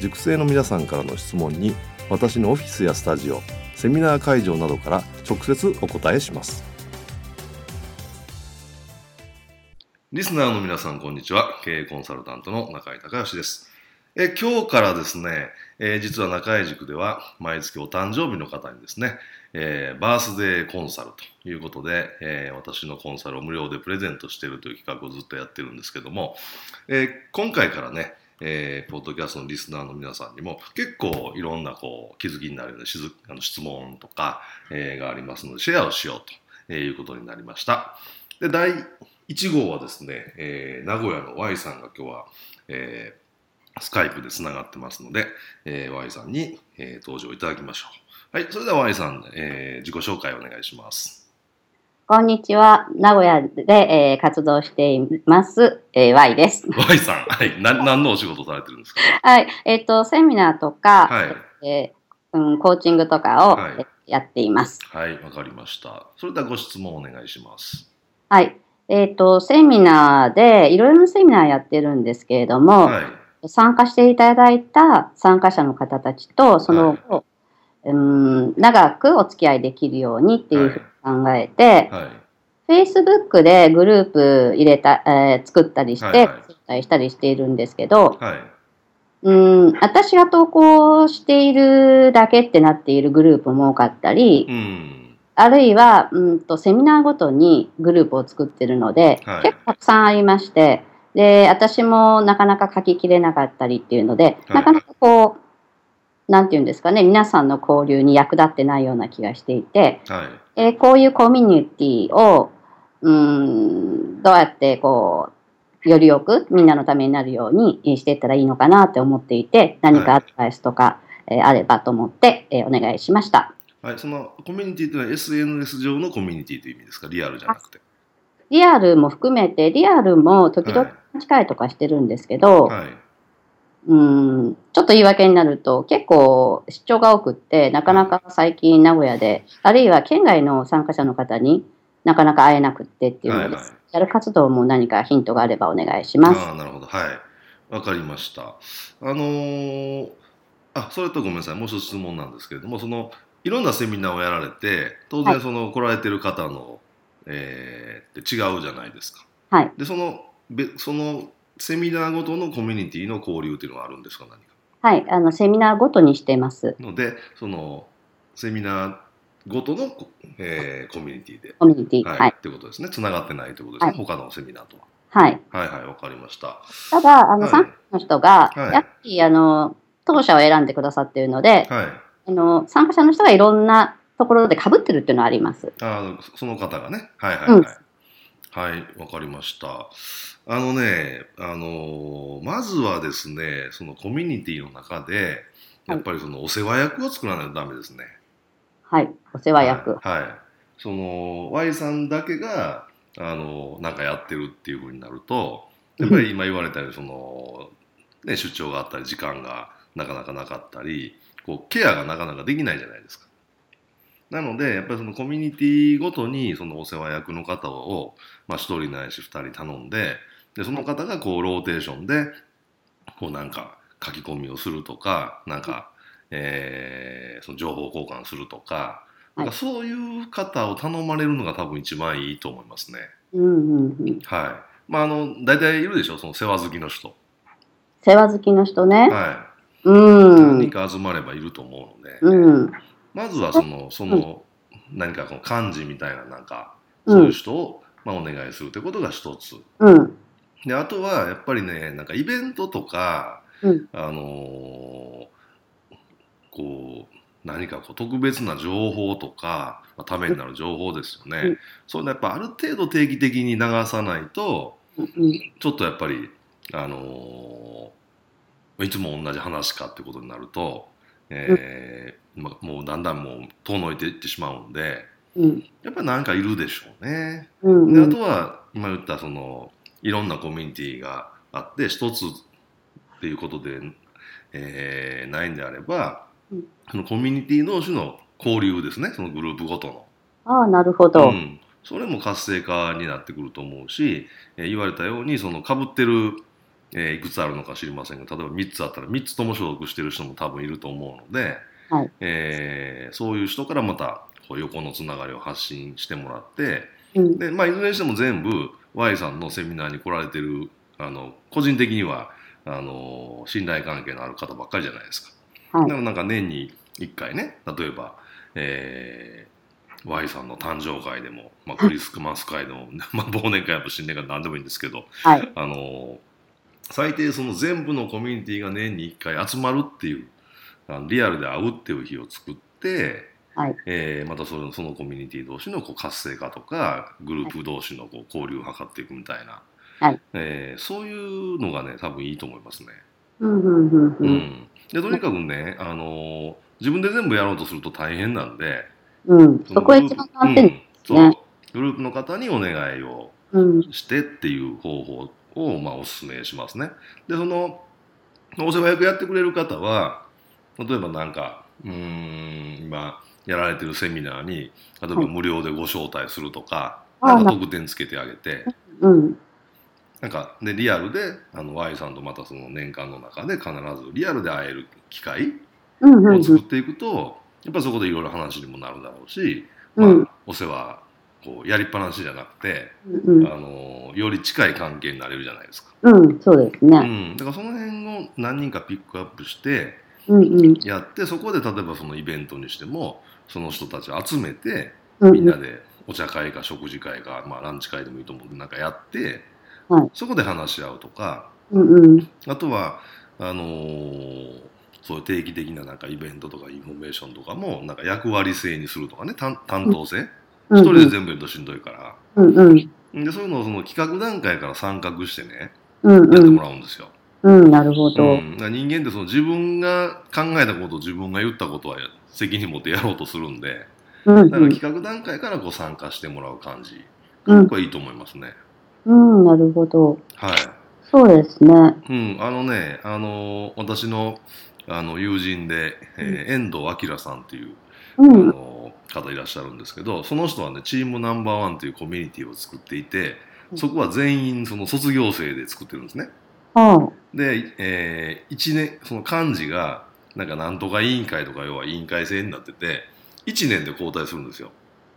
塾生の皆さんからの質問に私のオフィスやスタジオセミナー会場などから直接お答えします。リスナーの皆さんこんにちは。経営コンサルタントの中井隆義です。え今日からですね、えー、実は中井塾では毎月お誕生日の方にですね、えー、バースデーコンサルということで、えー、私のコンサルを無料でプレゼントしているという企画をずっとやってるんですけども、え今回からね、えー、ポッドキャストのリスナーの皆さんにも結構いろんなこう気づきになるようなあの質問とか、えー、がありますのでシェアをしようということになりました。で第1号はですね、えー、名古屋の Y さんが今日は、えー、スカイプでつながってますので、えー、Y さんに、えー、登場いただきましょう。はい、それでは Y さん、えー、自己紹介お願いします。こんにちは。名古屋で、えー、活動しています、えー、Y です。Y さん。はい。な、何のお仕事されてるんですか？はい。えっ、ー、と、セミナーとか、はい、えー、うん、コーチングとかを、はい、やっています。はい。わかりました。それではご質問お願いします。はい。えっ、ー、と、セミナーで、いろいろなセミナーやってるんですけれども、はい、参加していただいた参加者の方たちと、その後、はい、うん、長くお付き合いできるようにっていうふうに考えて、はい、Facebook でグループ入れた、えー、作ったりして、はいはい、したりしているんですけど、はい、うん私が投稿しているだけってなっているグループも多かったり、うん、あるいはうんとセミナーごとにグループを作ってるので、はい、結構たくさんありまして、で、私もなかなか書ききれなかったりっていうので、なかなかこう、なんていうんですかね、皆さんの交流に役立ってないような気がしていて、はい、えー、こういうコミュニティを、うん、どうやってこう、よりよくみんなのためになるようにしていったらいいのかなって思っていて、何かアドバイスとか、はい、えー、あればと思って、えー、お願いしました。はい、そのコミュニティというのは SNS 上のコミュニティという意味ですか、リアルじゃなくて。リアルも含めて、リアルも時々近い。とかしてるんですけど、はい、うん、ちょっと言い訳になると、結構出張が多くって、なかなか最近名古屋で、あるいは県外の参加者の方になかなか会えなくってっていうので、はいはい、やる活動も何かヒントがあればお願いします。あなるほど。はい。わかりました。あのー、あ、それとごめんなさい。もう一つ質問なんですけれども、その、いろんなセミナーをやられて、当然その、来られてる方の、えー、って違うじゃないですか。はい。で、その、べそのセミナーごとのコミュニティの交流っていうのはあるんですか？何かはい、あのセミナーごとにしてます。ので、そのセミナーごとの、えー、コミュニティで。コミュニティ、はい。はい、ってことですね。つながってないということですね、はい、他のセミナーとは。はい。はいはい、わかりました。ただ、あの、はい、参加の人が、やはり、あの、当社を選んでくださっているので、はい、あの参加者の人がいろんなところでかぶってるっていうのはあります。あその方がね。はいはいはい。うん、はい、わかりました。あのね、あのー、まずはですね、そのコミュニティの中で、やっぱりそのお世話役を作らないとダメですね。はい、お世話役。はい。はい、その、Y さんだけが、あの、なんかやってるっていうふうになると、やっぱり今言われたように、その、ね、出張があったり、時間がなかなかなかったり、こう、ケアがなかなかできないじゃないですか。なので、やっぱりそのコミュニティごとに、そのお世話役の方を、まあ、1人ないし2人頼んで、でその方がこうローテーションでこうなんか書き込みをするとかなんか、えー、その情報交換するとかなんかそういう方を頼まれるのが多分一番いいと思いますね。はい。まああの大体いるでしょ？その世話好きの人。世話好きの人ね。はうん。何か集まればいると思うので、うん。まずはその、その、何かこの幹事みたいな、なんか、うそういうん人を、まあ、お願いするということが一つ。うん。で、あとは、やっぱりね、なんかイベントとか、うんあのーこう、何かこう特別な情報とか、まあ、ためになる情報ですよね。うんそういうのやっぱある程度定期的に流さないと、うん。ちょっとやっぱり、あのーいつも同じ話かってことになると、えーまもうだんだんもう遠のいていってしまうんで、うん。やっぱりなんかいるでしょうね。うん。であとは今言ったそのいろんなコミュニティがあって一つっていうことで、えーないんであれば、うんそのコミュニティ同士の交流ですねそのグループごとの、ああ、なるほうど。ん、それも活性化になってくると思うし、えー言われたようにその被ってる、えーいくつあるのか知りませんが例えば3つあったら3つとも所属してる人も多分いると思うので、はいえーそういう人からまたこう横のつながりを発信してもらって、うん。で、まあ、いずれにしても全部 Y さんのセミナーに来られてるあの個人的にはあの信頼関係のある方ばっかりじゃないですか。はいだからなんか年に1回ね例えば、えー Y さんの誕生会でも、まあ、クリスマス会でも、まあ、忘年会や新年会何でもいいんですけど、はい。あの最低その全部のコミュニティが年に1回集まるっていうあのリアルで会うっていう日を作って、はいえーまたそのそのコミュニティ同士のこう活性化とかグループ同士のこう交流を図っていくみたいな、はいえーそういうのがね多分いいと思いますね。うん。うん。うん。ううん。ん、でとにかくね、あの自分で全部やろうとすると大変なんでうん。そこが一番難点。うんそうグループの方にお願いをうん。してっていう方法を、まあ、お勧めしますね。で、その、お世話役やってくれる方は、例えばなんか、うーん、今、やられてるセミナーに、例えばはい無料でご招待するとか、ああなんか特典つけてあげて、うん。なんか、で、リアルで、あの、Y さんとまたその年間の中で必ずリアルで会える機会。を作っていくと、やっぱそこでいろいろ話にもなるだろうし、まあうん、お世話、こう、やりっぱなしじゃなくて、うん。あの、より近い関係になれるじゃないですか。うん。そうですうね。ん、だからその辺を何人かピックアップしてうん。うん。やってそこで例えばそのイベントにしてもその人たちを集めてうん。みんなでお茶会か食事会か、まあ、ランチ会でもいいと思うんでなんかやって、はいそこで話し合うとかうん。うん。あとはあのーそういう定期的ななんかイベントとかインフォメーションとかもなんか役割制にするとかね担担当制うん。一人で全部やるとしんどいからうん。うん。でそういうのをその企画段階から参画してねうん。うんやっても。らうんですよ。うん。なるほど。うん、人間ってその自分が考えたこと自分が言ったことは責任持ってやろうとするんでうん。だから企画段階からこう参加してもらう感じうん。これいいと思いますね。うん。なるほど。はい。そうですね。うん、あのね、あの私のあの友人で、えー遠藤明さんっていう、あうん。の方いらっしゃるんですけどその人はねチームナンバーワンというコミュニティを作っていてそこは全員その卒業生で作ってるんですね。はで、えー、1年その幹事がなんかなんとか委員会とか要は委員会制になってて1年で交代するんですよ。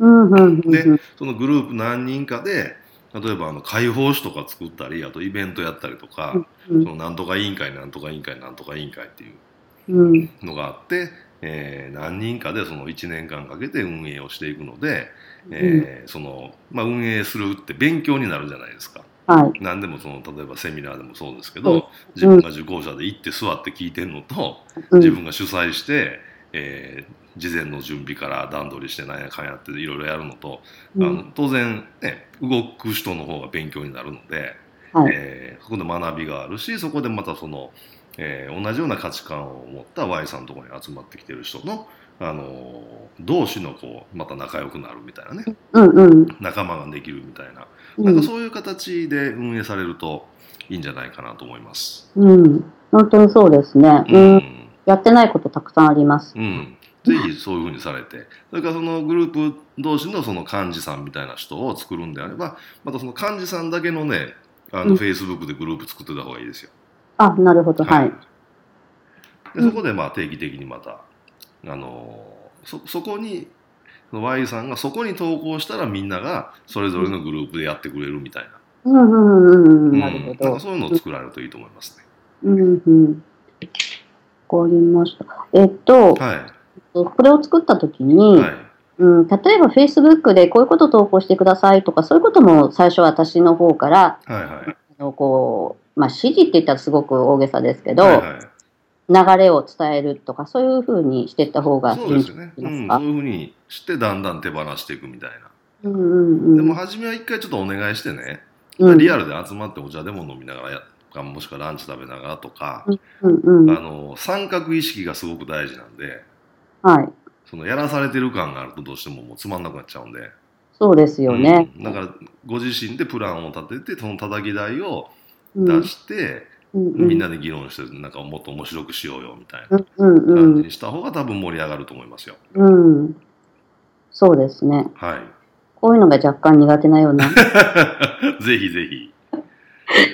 あ。うん。うん。うん。でそのグループ何人かで例えばあの解放誌とか作ったりあとイベントやったりとか、うんそのなんとか委員会なんとか委員会なんとか委員会っていううん。のがあって、えー何人かでその1年間かけて運営をしていくので、えーそのまあ、運営するって勉強になるじゃないですか。はい。何でもその例えばセミナーでもそうですけそうど自分が受講者で行って座って聞いてるのと、うん自分が主催して、えー事前の準備から段取りしてなんやかんやっていろいろやるのと、うんあの当然、ね、動く人の方が勉強になるので、はい。えーそこで学びがあるしそこでまたその、えー同じような価値観を持った Y さんのところに集まってきてる人の、あのー同士のこうまた仲良くなるみたいなねうん。うん。仲間ができるみたいななんかうん。そういう形で運営されるといいんじゃないかなと思います。うん。本当にそうですね。ううん。んやってないことたくさんあります。うん、ぜひそういうふうにされて、それからそのグループ同士のその幹事さんみたいな人を作るんであれば、またその幹事さんだけのね、あのうんフェイスブックでグループ作ってた方がいいですよ。あ、なるほど。はい。でそこでまあ定期的にまた、あのーそそこに、Y さんがそこに投稿したらみんながそれぞれのグループでやってくれるみたいな。うんうんうんなるほど。そういうのを作られるといいと思いますね。うんうん。かりました。えっと、はい、これを作ったときに、はい、うん、例えば Facebook でこういうこと投稿してくださいとか、そういうことも最初私の方から、はいはい、あのこうまあ、指示って言ったらすごく大げさですけど、はいはい、流れを伝えるとか、そういうふうにしていった方がいいんですね、うん。そういうふうにしてだんだん手放していくみたいな。うんうんうん、でも初めは一回ちょっとお願いしてね、うん、リアルで集まってお茶でも飲みながらやかもしくはランチ食べながらとか、うんうん、あの三角意識がすごく大事なんで、はい、そのやらされてる感があるとどうしてももうつまんなくなっちゃうんでそうですよね、うん、だからご自身でプランを立ててその叩き台を出して、うんうん、みんなで議論してなんかもっと面白くしようよみたいな感じにした方が多分盛り上がると思いますよ。うん、そうですね。はい。こういうのが若干苦手なような。ぜひぜひ。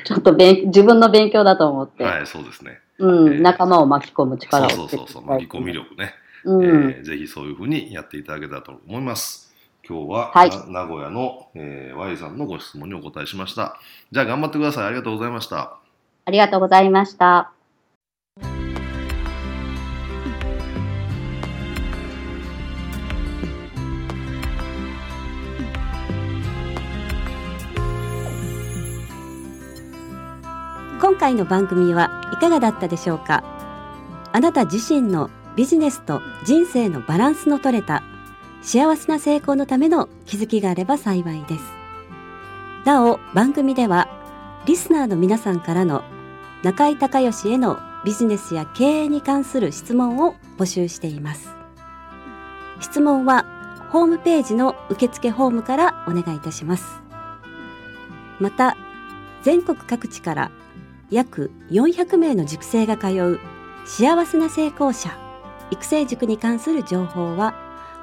ちょっと勉自分の勉強だと思って。はい、そうですね。うん、えー、仲間を巻き込む力を。そうそうそう、巻き込み力ね。うん、えー、ぜひそういうふうにやっていただけたらと思います。今日は、はい、名古屋の、えー、Y さんのご質問にお答えしました。じゃあ頑張ってください。ありがとうございました。ありがとうございました。今回の番組はいかがだったでしょうか？あなた自身のビジネスと人生のバランスの取れた幸せな成功のための気づきがあれば幸いです。なお番組ではリスナーの皆さんからの中井隆義へのビジネスや経営に関する質問を募集しています。質問はホームページの受付フォームからお願いいたします。また全国各地から約400名の塾生が通う幸せな成功者育成塾に関する情報は